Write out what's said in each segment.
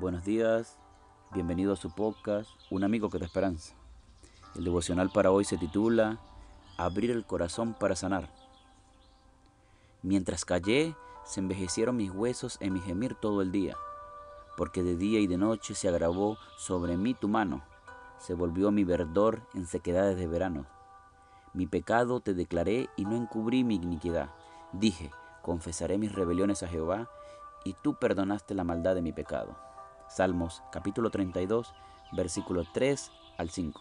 Buenos días, bienvenido a su podcast, Un amigo que da esperanza. El devocional para hoy se titula Abrir el corazón para sanar. Mientras callé, se envejecieron mis huesos en mi gemir todo el día, porque de día y de noche se agravó sobre mí tu mano, se volvió mi verdor en sequedades de verano. Mi pecado te declaré y no encubrí mi iniquidad. Dije, confesaré mis rebeliones a Jehová, y tú perdonaste la maldad de mi pecado. Salmos capítulo 32, versículo 3 al 5.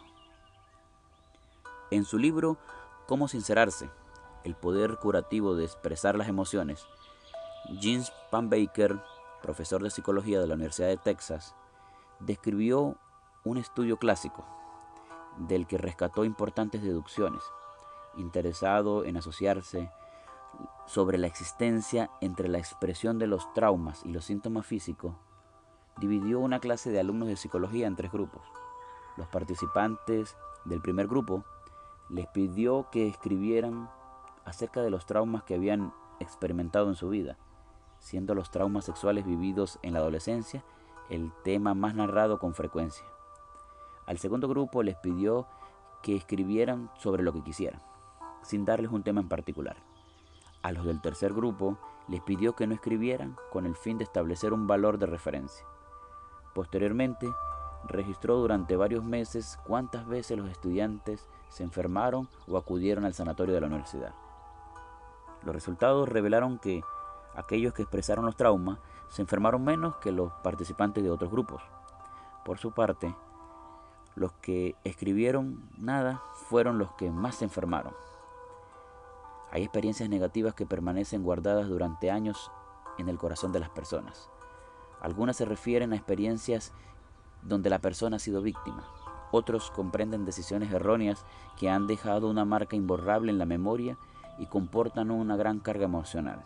En su libro Cómo sincerarse, el poder curativo de expresar las emociones, James Baker, profesor de psicología de la Universidad de Texas, describió un estudio clásico del que rescató importantes deducciones, interesado en asociarse sobre la existencia entre la expresión de los traumas y los síntomas físicos dividió una clase de alumnos de psicología en tres grupos. Los participantes del primer grupo les pidió que escribieran acerca de los traumas que habían experimentado en su vida, siendo los traumas sexuales vividos en la adolescencia el tema más narrado con frecuencia. Al segundo grupo les pidió que escribieran sobre lo que quisieran, sin darles un tema en particular. A los del tercer grupo les pidió que no escribieran con el fin de establecer un valor de referencia. Posteriormente, registró durante varios meses cuántas veces los estudiantes se enfermaron o acudieron al sanatorio de la universidad. Los resultados revelaron que aquellos que expresaron los traumas se enfermaron menos que los participantes de otros grupos. Por su parte, los que escribieron nada fueron los que más se enfermaron. Hay experiencias negativas que permanecen guardadas durante años en el corazón de las personas. Algunas se refieren a experiencias donde la persona ha sido víctima. Otros comprenden decisiones erróneas que han dejado una marca imborrable en la memoria y comportan una gran carga emocional.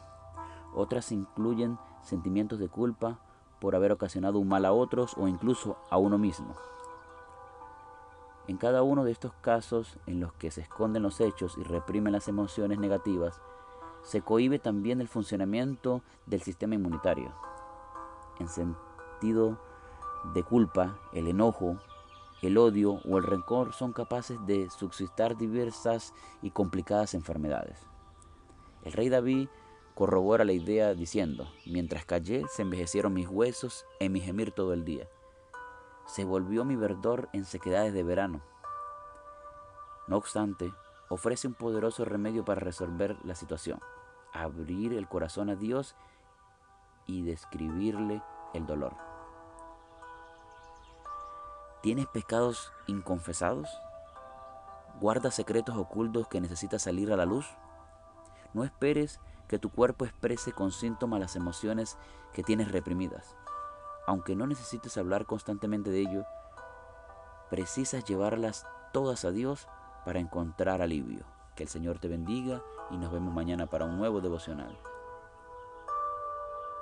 Otras incluyen sentimientos de culpa por haber ocasionado un mal a otros o incluso a uno mismo. En cada uno de estos casos en los que se esconden los hechos y reprimen las emociones negativas, se cohibe también el funcionamiento del sistema inmunitario en sentido de culpa, el enojo, el odio o el rencor son capaces de subsistar diversas y complicadas enfermedades. El rey David corrobora la idea diciendo, mientras callé se envejecieron mis huesos en mi gemir todo el día. Se volvió mi verdor en sequedades de verano. No obstante, ofrece un poderoso remedio para resolver la situación, abrir el corazón a Dios y describirle el dolor. ¿Tienes pecados inconfesados? ¿Guardas secretos ocultos que necesitas salir a la luz? No esperes que tu cuerpo exprese con síntomas las emociones que tienes reprimidas. Aunque no necesites hablar constantemente de ello, precisas llevarlas todas a Dios para encontrar alivio. Que el Señor te bendiga y nos vemos mañana para un nuevo devocional.